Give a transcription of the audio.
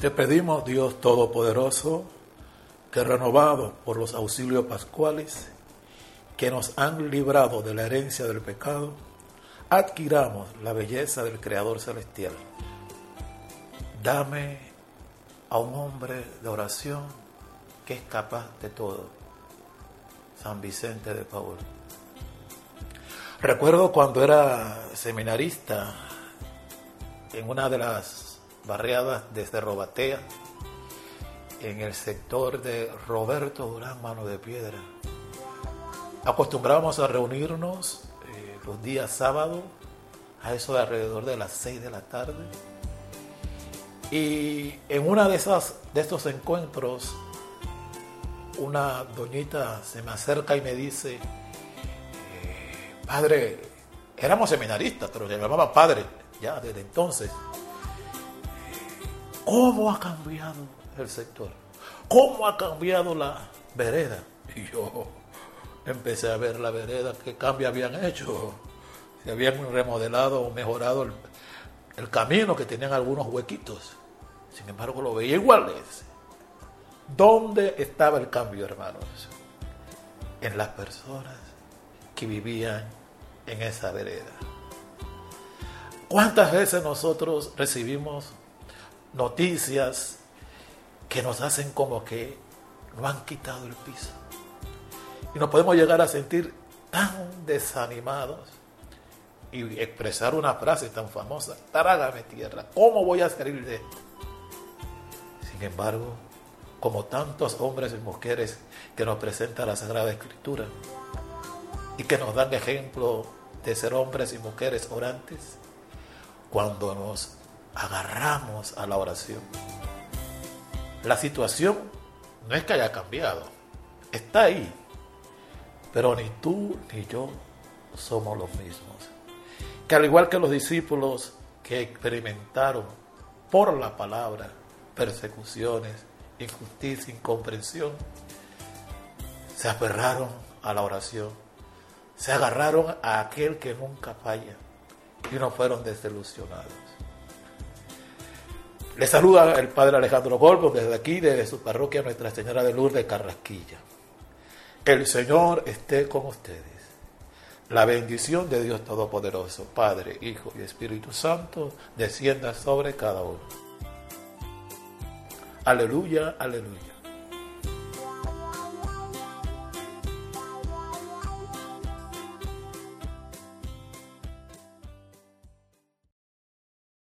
Te pedimos, Dios Todopoderoso, que renovado por los auxilios pascuales que nos han librado de la herencia del pecado, adquiramos la belleza del Creador Celestial. Dame a un hombre de oración que es capaz de todo. San Vicente de Paul. Recuerdo cuando era seminarista en una de las barriadas desde Robatea, en el sector de Roberto Durán Mano de Piedra. Acostumbrábamos a reunirnos eh, los días sábados, a eso de alrededor de las 6 de la tarde. Y en una de de estos encuentros, una doñita se me acerca y me dice, eh, padre, éramos seminaristas, pero se llamaba padre ya desde entonces. ¿Cómo ha cambiado el sector. ¿Cómo ha cambiado la vereda? Y yo empecé a ver la vereda, qué cambio habían hecho. Se habían remodelado o mejorado el, el camino, que tenían algunos huequitos. Sin embargo, lo veía igual. ¿Dónde estaba el cambio, hermanos? En las personas que vivían en esa vereda. ¿Cuántas veces nosotros recibimos noticias que nos hacen como que no han quitado el piso. Y nos podemos llegar a sentir tan desanimados y expresar una frase tan famosa, trágame tierra, ¿cómo voy a salir de esto? Sin embargo, como tantos hombres y mujeres que nos presenta la Sagrada Escritura y que nos dan ejemplo de ser hombres y mujeres orantes, cuando nos agarramos a la oración, la situación no es que haya cambiado, está ahí, pero ni tú ni yo somos los mismos. Que al igual que los discípulos que experimentaron por la palabra persecuciones, injusticia, incomprensión, se aferraron a la oración, se agarraron a aquel que nunca falla y no fueron desilusionados. Le saluda el padre Alejandro Golbo desde aquí, desde su parroquia Nuestra Señora de Lourdes, Carrasquilla. El Señor esté con ustedes. La bendición de Dios Todopoderoso, Padre, Hijo y Espíritu Santo, descienda sobre cada uno. Aleluya, aleluya.